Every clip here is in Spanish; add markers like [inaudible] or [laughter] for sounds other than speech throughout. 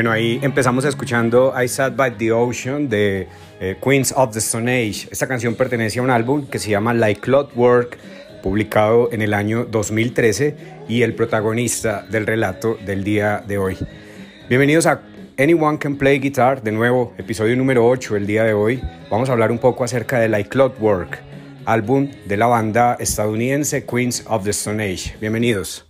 Bueno, ahí empezamos escuchando I Sat by the Ocean de eh, Queens of the Stone Age. Esta canción pertenece a un álbum que se llama Like Clockwork, publicado en el año 2013 y el protagonista del relato del día de hoy. Bienvenidos a Anyone Can Play Guitar, de nuevo, episodio número 8 el día de hoy. Vamos a hablar un poco acerca de Like Clockwork, álbum de la banda estadounidense Queens of the Stone Age. Bienvenidos.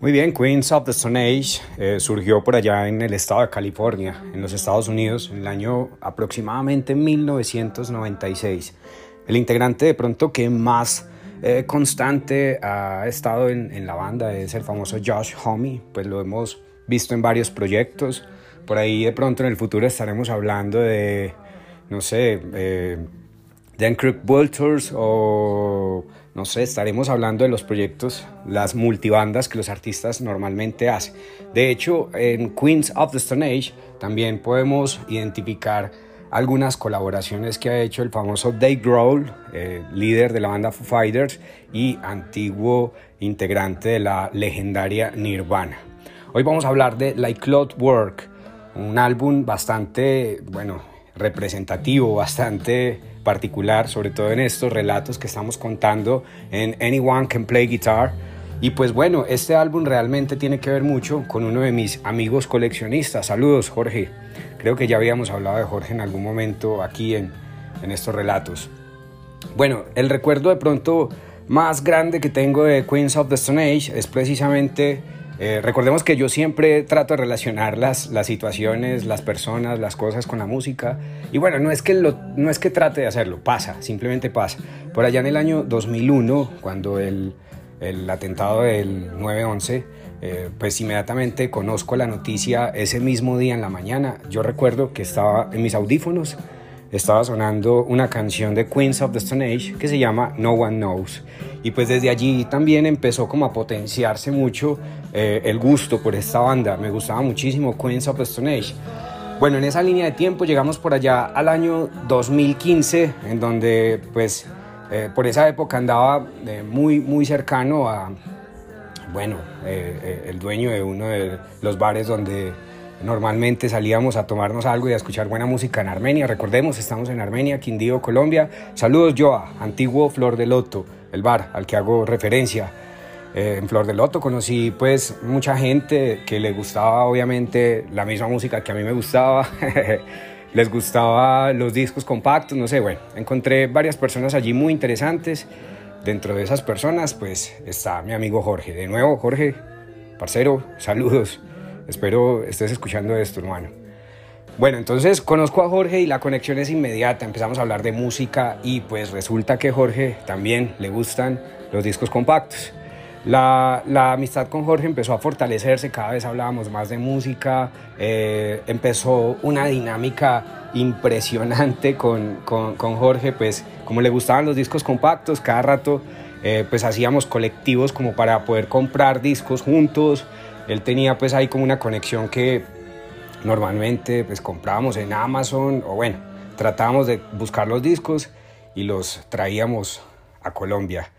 Muy bien, Queens of the Stone Age eh, surgió por allá en el estado de California, en los Estados Unidos, en el año aproximadamente 1996. El integrante de pronto que más eh, constante ha estado en, la banda es el famoso Josh Homme, pues lo hemos visto en varios proyectos. Por ahí de pronto en el futuro estaremos hablando de, no sé, eh, Dan Crook Vultures o no sé, estaremos hablando de los proyectos, las multibandas que los artistas normalmente hacen. De hecho, en Queens of the Stone Age también podemos identificar algunas colaboraciones que ha hecho el famoso Dave Grohl, eh, líder de la banda Foo Fighters y antiguo integrante de la legendaria Nirvana. Hoy vamos a hablar de Like Clockwork, un álbum bastante, bueno, representativo, bastante particular, sobre todo en estos relatos que estamos contando en Anyone Can Play Guitar. Y pues bueno, este álbum realmente tiene que ver mucho con uno de mis amigos coleccionistas. Saludos Jorge. Creo que ya habíamos hablado de Jorge en algún momento aquí en, en estos relatos. Bueno, el recuerdo de pronto más grande que tengo de Queens of the Stone Age es precisamente eh, recordemos que yo siempre trato de relacionar las, las situaciones, las personas, las cosas con la música. Y bueno, no es, que lo, no es que trate de hacerlo, pasa, simplemente pasa. Por allá en el año 2001, cuando el, el atentado del 9-11, eh, pues inmediatamente conozco la noticia ese mismo día en la mañana. Yo recuerdo que estaba en mis audífonos estaba sonando una canción de Queens of the Stone Age que se llama No One Knows. Y pues desde allí también empezó como a potenciarse mucho eh, el gusto por esta banda. Me gustaba muchísimo Queens of the Stone Age. Bueno, en esa línea de tiempo llegamos por allá al año 2015, en donde pues eh, por esa época andaba eh, muy, muy cercano a, bueno, el dueño de uno de los bares donde Normalmente salíamos a tomarnos algo y a escuchar buena música en Armenia. Recordemos, estamos en Armenia, Quindío, Colombia. Saludos, Joa, antiguo Flor de Loto, el bar al que hago referencia. Eh, en Flor de Loto conocí pues mucha gente que le gustaba obviamente la misma música que a mí me gustaba. [laughs] Les gustaba los discos compactos, no sé, bueno, encontré varias personas allí muy interesantes. Dentro de esas personas pues está mi amigo Jorge. De nuevo, Jorge, parcero, saludos. Espero estés escuchando esto, hermano. Bueno, entonces conozco a Jorge y la conexión es inmediata. Empezamos a hablar de música y pues resulta que Jorge también le gustan los discos compactos. La, la amistad con Jorge empezó a fortalecerse, cada vez hablábamos más de música, eh, empezó una dinámica impresionante con, con, con, Jorge, pues como le gustaban los discos compactos, cada rato eh, pues hacíamos colectivos como para poder comprar discos juntos, él tenía pues ahí como una conexión que normalmente pues comprábamos en Amazon o bueno, tratábamos de buscar los discos y los traíamos a Colombia.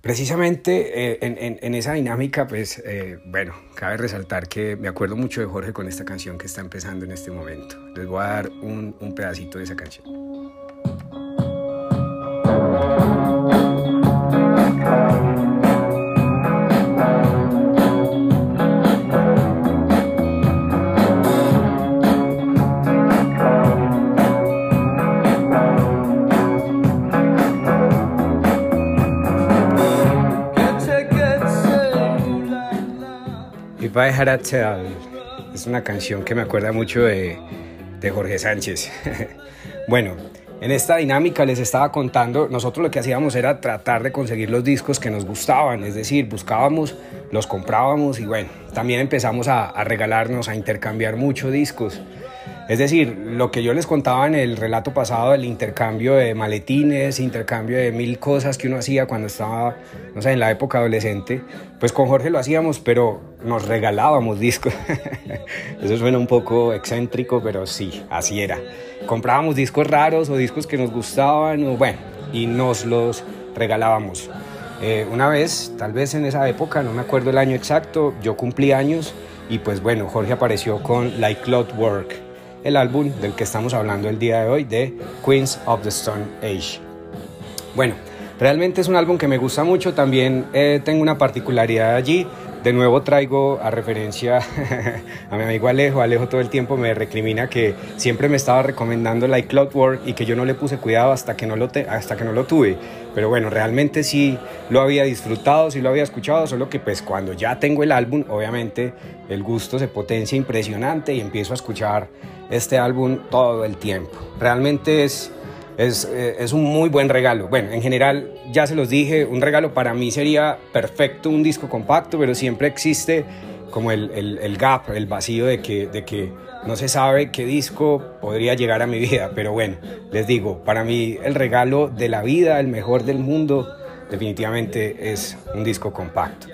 Precisamente eh, en, esa dinámica, pues eh, bueno, cabe resaltar que me acuerdo mucho de Jorge con esta canción que está empezando en este momento. Les voy a dar un, un pedacito de esa canción. A Tell es una canción que me acuerda mucho de, de Jorge Sánchez. [laughs] bueno, en esta dinámica les estaba contando, nosotros lo que hacíamos era tratar de conseguir los discos que nos gustaban, es decir, buscábamos, los comprábamos y bueno, también empezamos a, a regalarnos, a intercambiar muchos discos. Es decir, lo que yo les contaba en el relato pasado, el intercambio de maletines, intercambio de mil cosas que uno hacía cuando estaba, no sé, en la época adolescente, pues con Jorge lo hacíamos, pero nos regalábamos discos. [laughs] Eso suena un poco excéntrico, pero sí, así era. Comprábamos discos raros o discos que nos gustaban, o bueno, y nos los regalábamos. Eh, una vez, tal vez en esa época, no me acuerdo el año exacto, yo cumplí años y pues bueno, Jorge apareció con Like Clockwork el álbum del que estamos hablando el día de hoy, de Queens of the Stone Age. Bueno, realmente es un álbum que me gusta mucho, también eh, tengo una particularidad allí, de nuevo traigo a referencia [laughs] a mi amigo Alejo. Alejo todo el tiempo me recrimina que siempre me estaba recomendando Like Clockwork y que yo no le puse cuidado hasta que no lo, hasta que no lo tuve. Pero bueno, realmente sí lo había disfrutado, sí lo había escuchado, solo que pues cuando ya tengo el álbum, obviamente el gusto se potencia impresionante y empiezo a escuchar este álbum todo el tiempo. Realmente es eh, es, un muy buen regalo. Bueno, en general, ya se los dije, un regalo para mí sería perfecto un disco compacto, pero siempre existe como el, el, gap, el vacío de que, de que no se sabe qué disco podría llegar a mi vida. Pero bueno, les digo, para mí el regalo de la vida, el mejor del mundo, definitivamente es un disco compacto.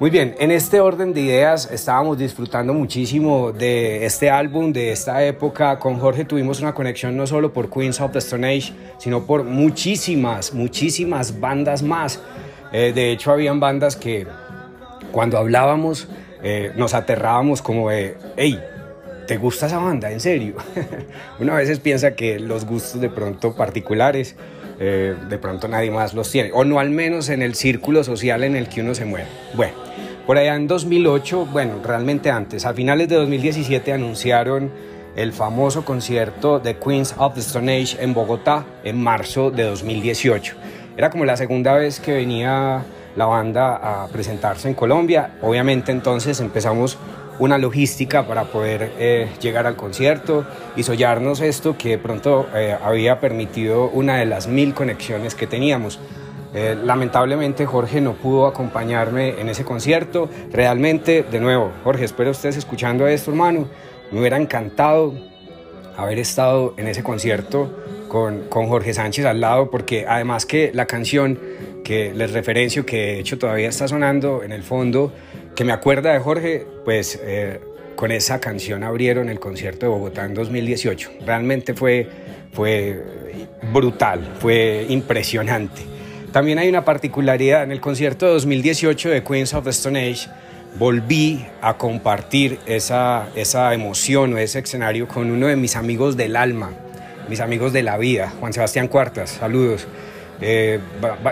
Muy bien, en este orden de ideas estábamos disfrutando muchísimo de este álbum, de esta época. Con Jorge tuvimos una conexión no solo por Queens of the Stone Age, sino por muchísimas, muchísimas bandas más. Eh, de hecho, habían bandas que cuando hablábamos eh, nos aterrábamos como de, hey, ¿te gusta esa banda? ¿En serio? [laughs] Una veces piensa que los gustos de pronto particulares eh, de pronto nadie más los tiene, o no al menos en el círculo social en el que uno se mueve. Bueno, por allá en 2008, bueno, realmente antes, a finales de 2017 anunciaron el famoso concierto de Queens of the Stone Age en Bogotá en marzo de 2018. Era como la segunda vez que venía la banda a presentarse en Colombia. Obviamente entonces empezamos una logística para poder eh, llegar al concierto y sollarnos esto que de pronto eh, había permitido una de las mil conexiones que teníamos. Eh, lamentablemente Jorge no pudo acompañarme en ese concierto. Realmente, de nuevo, Jorge, espero estés escuchando esto, hermano. Me hubiera encantado haber estado en ese concierto con, con Jorge Sánchez al lado, porque además que la canción que les referencio, que de hecho todavía está sonando en el fondo, que me acuerda de Jorge, pues eh, con esa canción abrieron el concierto de Bogotá en 2018. Realmente fue, fue brutal, fue impresionante. También hay una particularidad en el concierto de 2018 de Queens of the Stone Age. Volví a compartir esa, esa emoción o ese escenario con uno de mis amigos del alma, mis amigos de la vida, Juan Sebastián Cuartas. Saludos. Eh,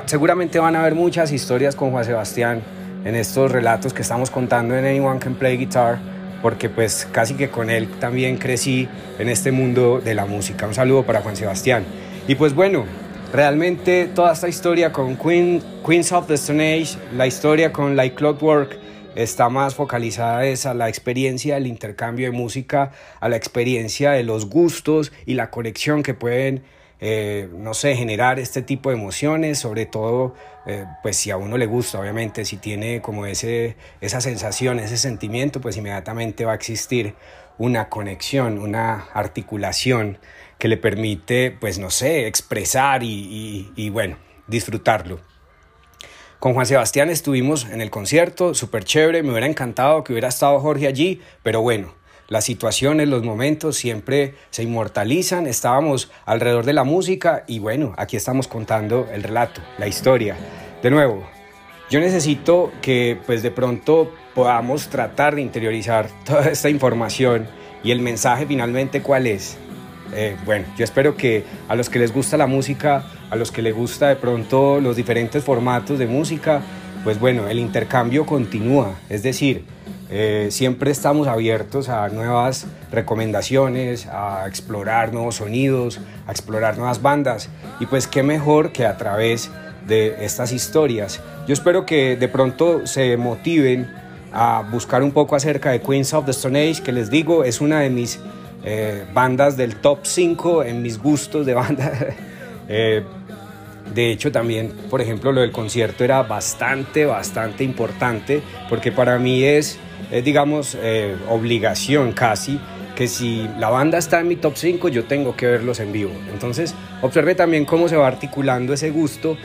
seguramente van a haber muchas historias con Juan Sebastián en estos relatos que estamos contando en Anyone Can Play Guitar, porque pues casi que con él también crecí en este mundo de la música. Un saludo para Juan Sebastián. Y pues bueno, realmente toda esta historia con Queen, Queens of the Stone Age, la historia con Like Clockwork, está más focalizada a la experiencia del intercambio de música, a la experiencia de los gustos y la conexión que pueden eh, no sé, generar este tipo de emociones, sobre todo, eh, pues si a uno le gusta, obviamente, si tiene como ese, esa sensación, ese sentimiento, pues inmediatamente va a existir una conexión, una articulación que le permite, pues no sé, expresar y, y bueno, disfrutarlo. Con Juan Sebastián estuvimos en el concierto, súper chévere, me hubiera encantado que hubiera estado Jorge allí, pero bueno, las situaciones, los momentos siempre se inmortalizan, estábamos alrededor de la música y bueno, aquí estamos contando el relato, la historia. De nuevo, yo necesito que pues de pronto podamos tratar de interiorizar toda esta información y el mensaje finalmente cuál es. Eh, bueno, yo espero que a los que les gusta la música, a los que les gusta de pronto los diferentes formatos de música, pues bueno, el intercambio continúa, es decir, eh, siempre estamos abiertos a nuevas recomendaciones, a explorar nuevos sonidos, a explorar nuevas bandas y pues qué mejor que a través de estas historias. Yo espero que de pronto se motiven a buscar un poco acerca de Queens of the Stone Age, que les digo es una de mis eh, bandas del top 5 en mis gustos de banda. [laughs] Eh, de hecho, también, por ejemplo, lo del concierto era bastante, bastante importante, porque para mí es, digamos, obligación casi que si la banda está en mi top 5, yo tengo que verlos en vivo. Entonces, observe también cómo se va articulando ese gusto,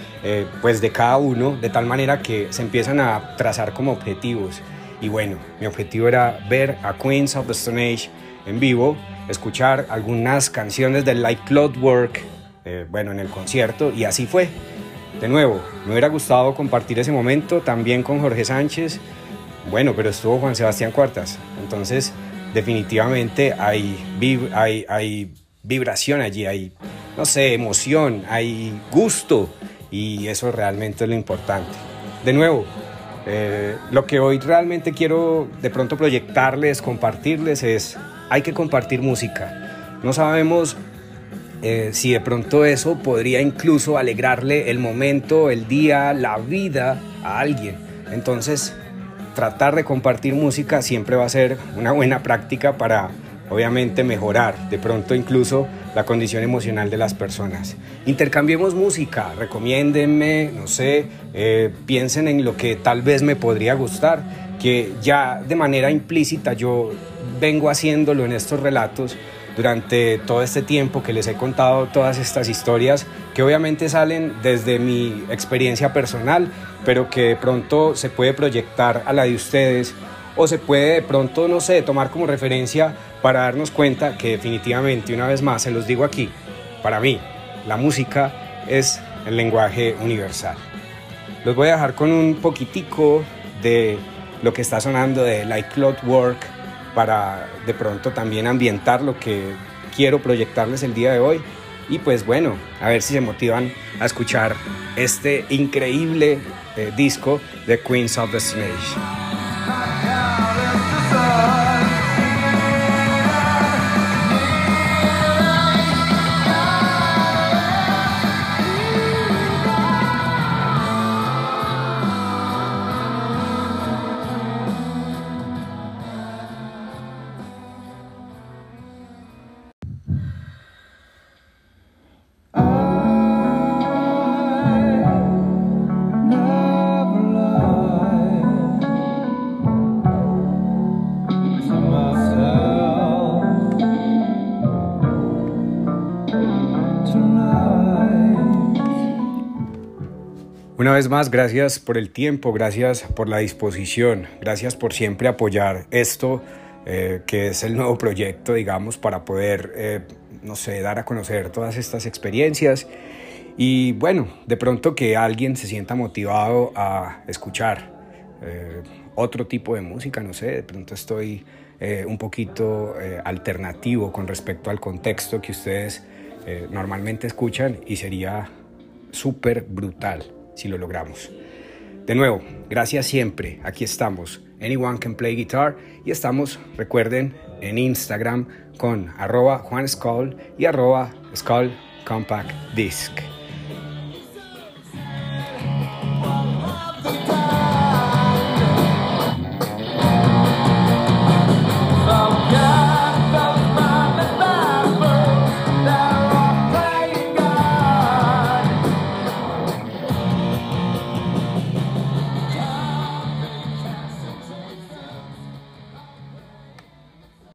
pues de cada uno, de tal manera que se empiezan a trazar como objetivos. Y bueno, mi objetivo era ver a Queens of the Stone Age en vivo, escuchar algunas canciones de Like Clockwork, eh, bueno, en el concierto, y así fue. De nuevo, me hubiera gustado compartir ese momento también con Jorge Sánchez, bueno, pero estuvo Juan Sebastián Cuartas, entonces definitivamente hay, hay, hay vibración allí, hay, no sé, emoción, hay gusto, y eso realmente es lo importante. De nuevo, eh, lo que hoy realmente quiero de pronto proyectarles, compartirles es, hay que compartir música. No sabemos eh, si de pronto eso podría incluso alegrarle el momento, el día, la vida a alguien. Entonces, tratar de compartir música siempre va a ser una buena práctica para obviamente mejorar de pronto incluso la condición emocional de las personas. Intercambiemos música, recomiéndenme, no sé, eh, piensen en lo que tal vez me podría gustar, que ya de manera implícita yo vengo haciéndolo en estos relatos durante todo este tiempo que les he contado todas estas historias que obviamente salen desde mi experiencia personal, pero que de pronto se puede proyectar a la de ustedes o se puede de pronto, no sé, tomar como referencia para darnos cuenta que definitivamente, una vez más, se los digo aquí, para mí, la música es el lenguaje universal. Los voy a dejar con un poquitico de lo que está sonando de Like Clockwork para de pronto también ambientar lo que quiero proyectarles el día de hoy. Y pues bueno, a ver si se motivan a escuchar este increíble eh, disco de Queens of the Snake. Una vez más, gracias por el tiempo, gracias por la disposición, gracias por siempre apoyar esto eh, que es el nuevo proyecto, digamos, para poder, eh, no sé, dar a conocer todas estas experiencias. Y bueno, de pronto que alguien se sienta motivado a escuchar eh, otro tipo de música, no sé, de pronto estoy un poquito alternativo con respecto al contexto que ustedes normalmente escuchan y sería súper brutal si lo logramos. De nuevo, gracias siempre. Aquí estamos. Anyone can play guitar. Y estamos, recuerden, en Instagram con arroba y arroba Skull Compact Disc.